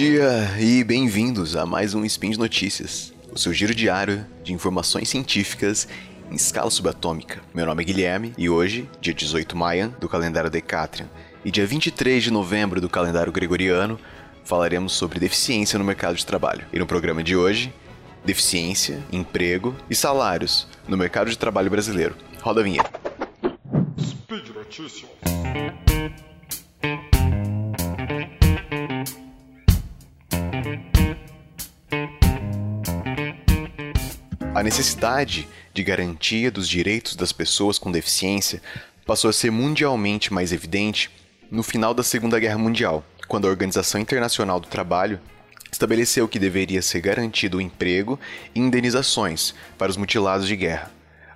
dia e bem-vindos a mais um Spin de Notícias, o seu giro diário de informações científicas em escala subatômica. Meu nome é Guilherme e hoje, dia 18 Maia do calendário Decatrian e dia 23 de novembro do calendário Gregoriano, falaremos sobre deficiência no mercado de trabalho. E no programa de hoje, deficiência, emprego e salários no mercado de trabalho brasileiro. Roda a vinheta. Speed Notícias. A necessidade de garantia dos direitos das pessoas com deficiência passou a ser mundialmente mais evidente no final da Segunda Guerra Mundial, quando a Organização Internacional do Trabalho estabeleceu que deveria ser garantido o emprego e indenizações para os mutilados de guerra.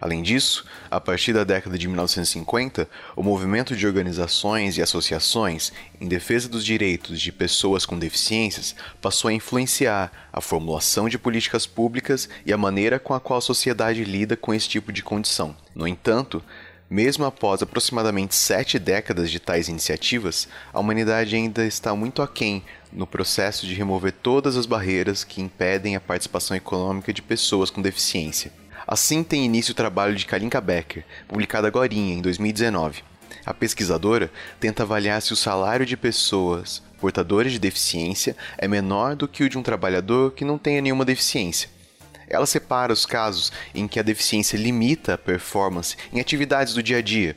Além disso, a partir da década de 1950, o movimento de organizações e associações em defesa dos direitos de pessoas com deficiências passou a influenciar a formulação de políticas públicas e a maneira com a qual a sociedade lida com esse tipo de condição. No entanto, mesmo após aproximadamente sete décadas de tais iniciativas, a humanidade ainda está muito aquém no processo de remover todas as barreiras que impedem a participação econômica de pessoas com deficiência. Assim tem início o trabalho de Kalinka Becker, publicado agora em 2019. A pesquisadora tenta avaliar se o salário de pessoas portadoras de deficiência é menor do que o de um trabalhador que não tenha nenhuma deficiência. Ela separa os casos em que a deficiência limita a performance em atividades do dia a dia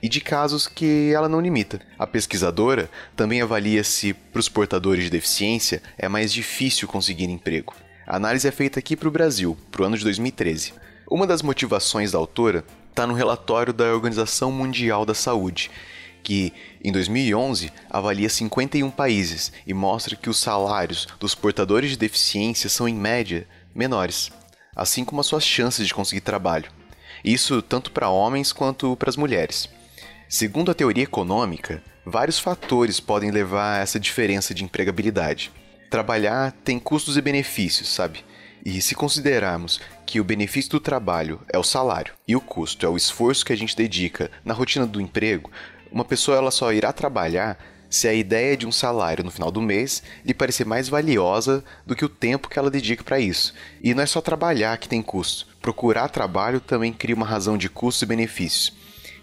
e de casos que ela não limita. A pesquisadora também avalia se, para os portadores de deficiência, é mais difícil conseguir emprego. A análise é feita aqui para o Brasil, para o ano de 2013. Uma das motivações da autora está no relatório da Organização Mundial da Saúde, que em 2011 avalia 51 países e mostra que os salários dos portadores de deficiência são, em média, menores, assim como as suas chances de conseguir trabalho. Isso tanto para homens quanto para as mulheres. Segundo a teoria econômica, vários fatores podem levar a essa diferença de empregabilidade. Trabalhar tem custos e benefícios, sabe? E se considerarmos que o benefício do trabalho é o salário e o custo é o esforço que a gente dedica na rotina do emprego, uma pessoa ela só irá trabalhar se a ideia de um salário no final do mês lhe parecer mais valiosa do que o tempo que ela dedica para isso. E não é só trabalhar que tem custo. Procurar trabalho também cria uma razão de custos e benefícios.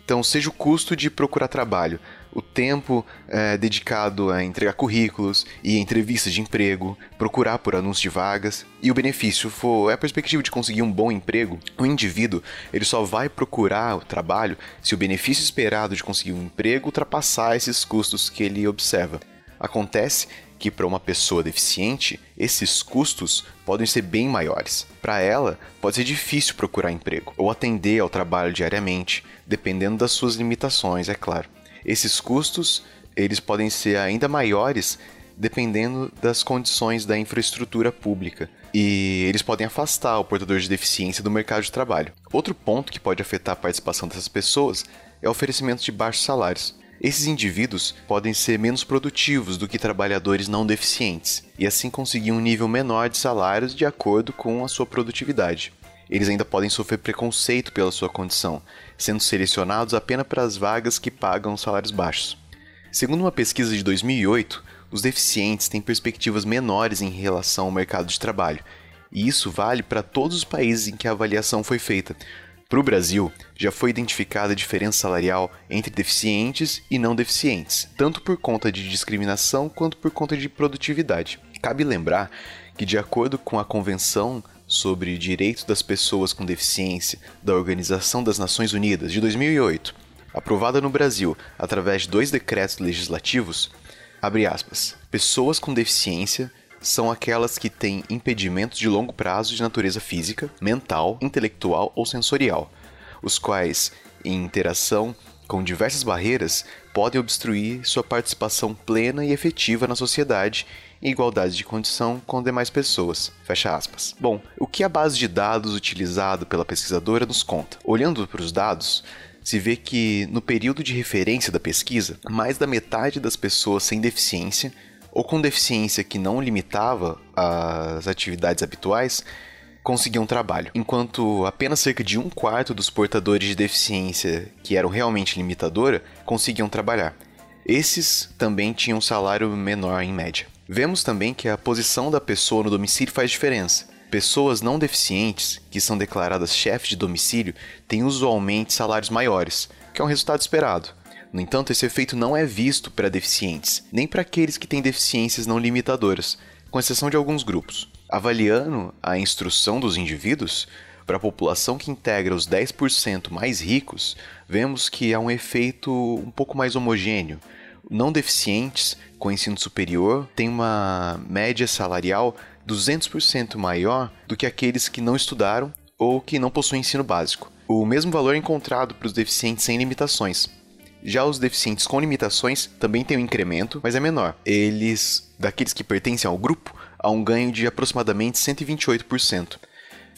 Então, seja o custo de procurar trabalho, o tempo é, dedicado a entregar currículos e entrevistas de emprego, procurar por anúncios de vagas, e o benefício for a perspectiva de conseguir um bom emprego, o indivíduo ele só vai procurar o trabalho se o benefício esperado de conseguir um emprego ultrapassar esses custos que ele observa. Acontece que para uma pessoa deficiente, esses custos podem ser bem maiores. Para ela, pode ser difícil procurar emprego ou atender ao trabalho diariamente, dependendo das suas limitações, é claro. Esses custos, eles podem ser ainda maiores dependendo das condições da infraestrutura pública, e eles podem afastar o portador de deficiência do mercado de trabalho. Outro ponto que pode afetar a participação dessas pessoas é o oferecimento de baixos salários. Esses indivíduos podem ser menos produtivos do que trabalhadores não deficientes e assim conseguir um nível menor de salários de acordo com a sua produtividade. Eles ainda podem sofrer preconceito pela sua condição, sendo selecionados apenas para as vagas que pagam salários baixos. Segundo uma pesquisa de 2008, os deficientes têm perspectivas menores em relação ao mercado de trabalho, e isso vale para todos os países em que a avaliação foi feita, para o Brasil, já foi identificada a diferença salarial entre deficientes e não deficientes, tanto por conta de discriminação quanto por conta de produtividade. Cabe lembrar que, de acordo com a Convenção sobre Direitos das Pessoas com Deficiência da Organização das Nações Unidas de 2008, aprovada no Brasil através de dois decretos legislativos, abre aspas, pessoas com deficiência são aquelas que têm impedimentos de longo prazo de natureza física, mental, intelectual ou sensorial, os quais, em interação com diversas barreiras, podem obstruir sua participação plena e efetiva na sociedade em igualdade de condição com demais pessoas. Fecha aspas. Bom, o que a base de dados utilizada pela pesquisadora nos conta? Olhando para os dados, se vê que no período de referência da pesquisa, mais da metade das pessoas sem deficiência ou com deficiência que não limitava as atividades habituais, conseguiam trabalho, enquanto apenas cerca de um quarto dos portadores de deficiência que eram realmente limitadora conseguiam trabalhar. Esses também tinham um salário menor em média. Vemos também que a posição da pessoa no domicílio faz diferença. Pessoas não deficientes, que são declaradas chefes de domicílio, têm usualmente salários maiores, que é um resultado esperado. No entanto, esse efeito não é visto para deficientes, nem para aqueles que têm deficiências não limitadoras, com exceção de alguns grupos. Avaliando a instrução dos indivíduos, para a população que integra os 10% mais ricos, vemos que há um efeito um pouco mais homogêneo. Não deficientes com ensino superior têm uma média salarial 200% maior do que aqueles que não estudaram ou que não possuem ensino básico. O mesmo valor é encontrado para os deficientes sem limitações. Já os deficientes com limitações também têm um incremento, mas é menor. Eles, daqueles que pertencem ao grupo, há um ganho de aproximadamente 128%.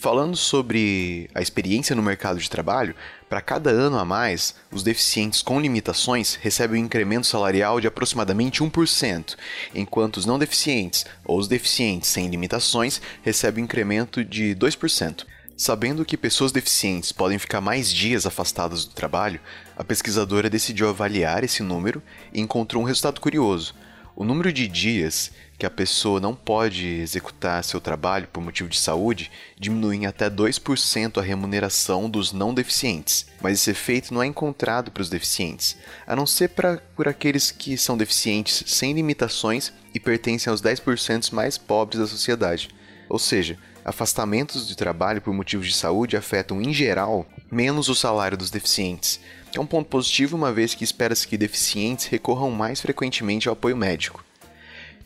Falando sobre a experiência no mercado de trabalho, para cada ano a mais, os deficientes com limitações recebem um incremento salarial de aproximadamente 1%, enquanto os não deficientes ou os deficientes sem limitações recebem um incremento de 2%. Sabendo que pessoas deficientes podem ficar mais dias afastadas do trabalho, a pesquisadora decidiu avaliar esse número e encontrou um resultado curioso. O número de dias que a pessoa não pode executar seu trabalho por motivo de saúde diminui em até 2% a remuneração dos não deficientes, mas esse efeito não é encontrado para os deficientes, a não ser pra, por aqueles que são deficientes sem limitações e pertencem aos 10% mais pobres da sociedade. Ou seja, afastamentos de trabalho por motivos de saúde afetam, em geral, menos o salário dos deficientes, que é um ponto positivo uma vez que espera-se que deficientes recorram mais frequentemente ao apoio médico.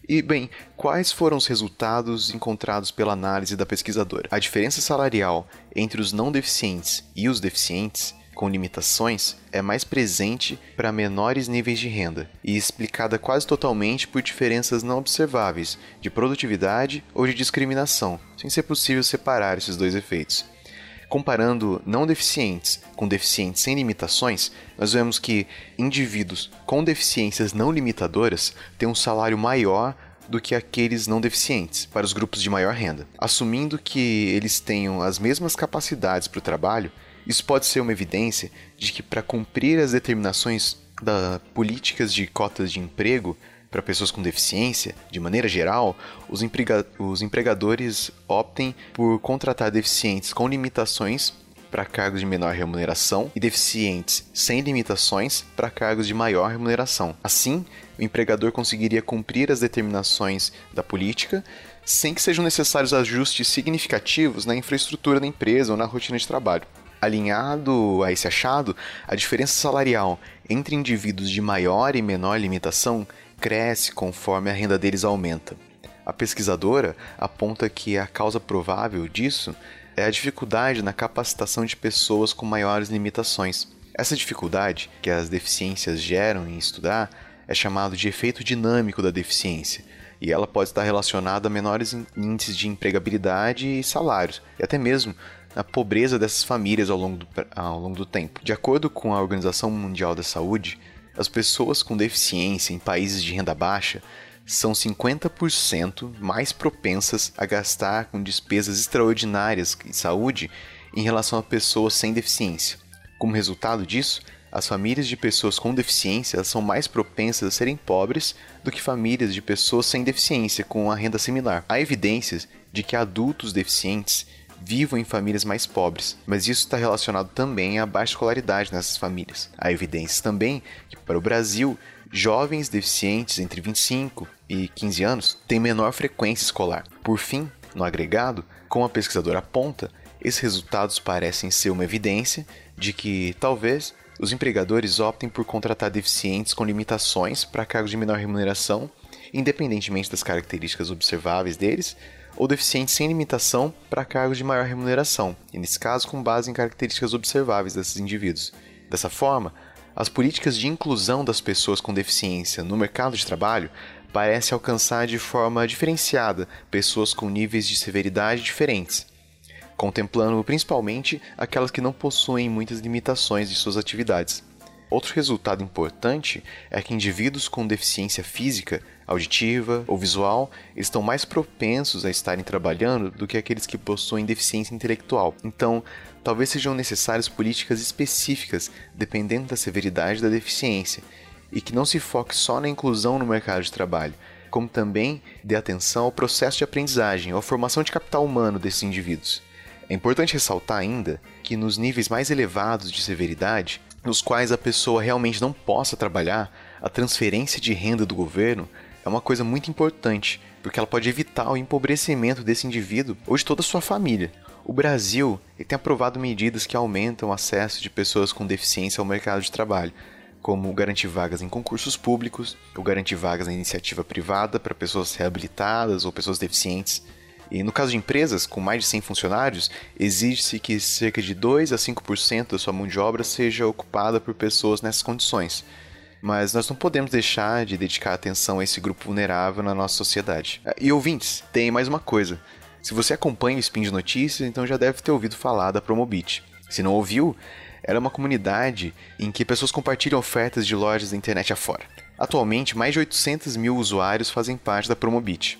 E, bem, quais foram os resultados encontrados pela análise da pesquisadora? A diferença salarial entre os não deficientes e os deficientes com limitações é mais presente para menores níveis de renda e explicada quase totalmente por diferenças não observáveis de produtividade ou de discriminação, sem ser possível separar esses dois efeitos. Comparando não deficientes com deficientes sem limitações, nós vemos que indivíduos com deficiências não limitadoras têm um salário maior do que aqueles não deficientes, para os grupos de maior renda. Assumindo que eles tenham as mesmas capacidades para o trabalho, isso pode ser uma evidência de que, para cumprir as determinações das políticas de cotas de emprego, para pessoas com deficiência, de maneira geral, os, emprega os empregadores optem por contratar deficientes com limitações para cargos de menor remuneração e deficientes sem limitações para cargos de maior remuneração. Assim, o empregador conseguiria cumprir as determinações da política sem que sejam necessários ajustes significativos na infraestrutura da empresa ou na rotina de trabalho. Alinhado a esse achado, a diferença salarial entre indivíduos de maior e menor limitação cresce conforme a renda deles aumenta. A pesquisadora aponta que a causa provável disso é a dificuldade na capacitação de pessoas com maiores limitações. Essa dificuldade que as deficiências geram em estudar é chamado de efeito dinâmico da deficiência, e ela pode estar relacionada a menores índices de empregabilidade e salários, e até mesmo na pobreza dessas famílias ao longo do, ao longo do tempo. De acordo com a Organização Mundial da Saúde, as pessoas com deficiência em países de renda baixa são 50% mais propensas a gastar com despesas extraordinárias em saúde em relação a pessoas sem deficiência. Como resultado disso, as famílias de pessoas com deficiência são mais propensas a serem pobres do que famílias de pessoas sem deficiência com a renda similar. Há evidências de que adultos deficientes vivam em famílias mais pobres, mas isso está relacionado também à baixa escolaridade nessas famílias. Há evidências também que, para o Brasil, jovens deficientes entre 25 e 15 anos têm menor frequência escolar. Por fim, no agregado, como a pesquisadora aponta, esses resultados parecem ser uma evidência de que, talvez, os empregadores optem por contratar deficientes com limitações para cargos de menor remuneração, independentemente das características observáveis deles, ou deficientes sem limitação para cargos de maior remuneração, e nesse caso com base em características observáveis desses indivíduos. Dessa forma, as políticas de inclusão das pessoas com deficiência no mercado de trabalho parecem alcançar de forma diferenciada pessoas com níveis de severidade diferentes, contemplando principalmente aquelas que não possuem muitas limitações de suas atividades. Outro resultado importante é que indivíduos com deficiência física, auditiva ou visual estão mais propensos a estarem trabalhando do que aqueles que possuem deficiência intelectual. Então, talvez sejam necessárias políticas específicas dependendo da severidade da deficiência e que não se foque só na inclusão no mercado de trabalho, como também dê atenção ao processo de aprendizagem ou à formação de capital humano desses indivíduos. É importante ressaltar ainda que nos níveis mais elevados de severidade, nos quais a pessoa realmente não possa trabalhar, a transferência de renda do governo é uma coisa muito importante, porque ela pode evitar o empobrecimento desse indivíduo ou de toda a sua família. O Brasil tem aprovado medidas que aumentam o acesso de pessoas com deficiência ao mercado de trabalho, como garantir vagas em concursos públicos, ou garantir vagas na iniciativa privada para pessoas reabilitadas ou pessoas deficientes. E no caso de empresas com mais de 100 funcionários, exige-se que cerca de 2 a 5% da sua mão de obra seja ocupada por pessoas nessas condições. Mas nós não podemos deixar de dedicar atenção a esse grupo vulnerável na nossa sociedade. E ouvintes, tem mais uma coisa. Se você acompanha o Spin de Notícias, então já deve ter ouvido falar da Promobit. Se não ouviu, era uma comunidade em que pessoas compartilham ofertas de lojas da internet afora. Atualmente, mais de 800 mil usuários fazem parte da Promobit.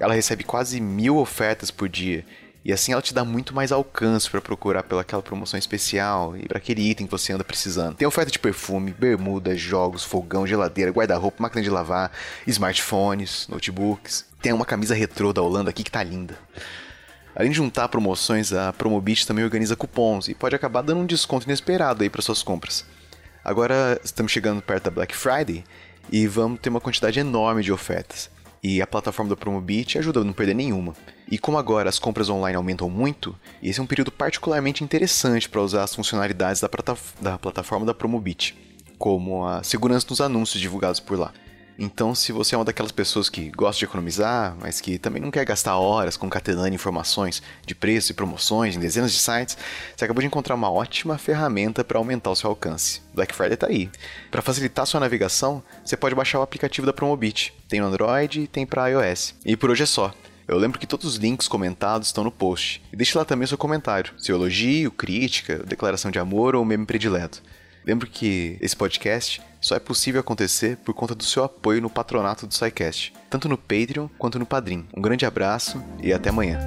Ela recebe quase mil ofertas por dia e assim ela te dá muito mais alcance para procurar pelaquela promoção especial e para aquele item que você anda precisando. Tem oferta de perfume, bermuda, jogos, fogão, geladeira, guarda-roupa, máquina de lavar, smartphones, notebooks. Tem uma camisa retrô da Holanda aqui que tá linda. Além de juntar promoções, a Promobit também organiza cupons e pode acabar dando um desconto inesperado aí para suas compras. Agora estamos chegando perto da Black Friday e vamos ter uma quantidade enorme de ofertas. E a plataforma da Promobit ajuda a não perder nenhuma. E como agora as compras online aumentam muito, esse é um período particularmente interessante para usar as funcionalidades da, da plataforma da Promobit, como a segurança nos anúncios divulgados por lá. Então, se você é uma daquelas pessoas que gosta de economizar, mas que também não quer gastar horas concatenando informações de preços e promoções em dezenas de sites, você acabou de encontrar uma ótima ferramenta para aumentar o seu alcance. Black Friday está aí. Para facilitar sua navegação, você pode baixar o aplicativo da Promobit. Tem no Android e tem para iOS. E por hoje é só. Eu lembro que todos os links comentados estão no post. E deixe lá também seu comentário, seu elogio, crítica, declaração de amor ou meme predileto. Lembro que esse podcast só é possível acontecer por conta do seu apoio no patronato do SciCast, tanto no Patreon quanto no Padrim. Um grande abraço e até amanhã.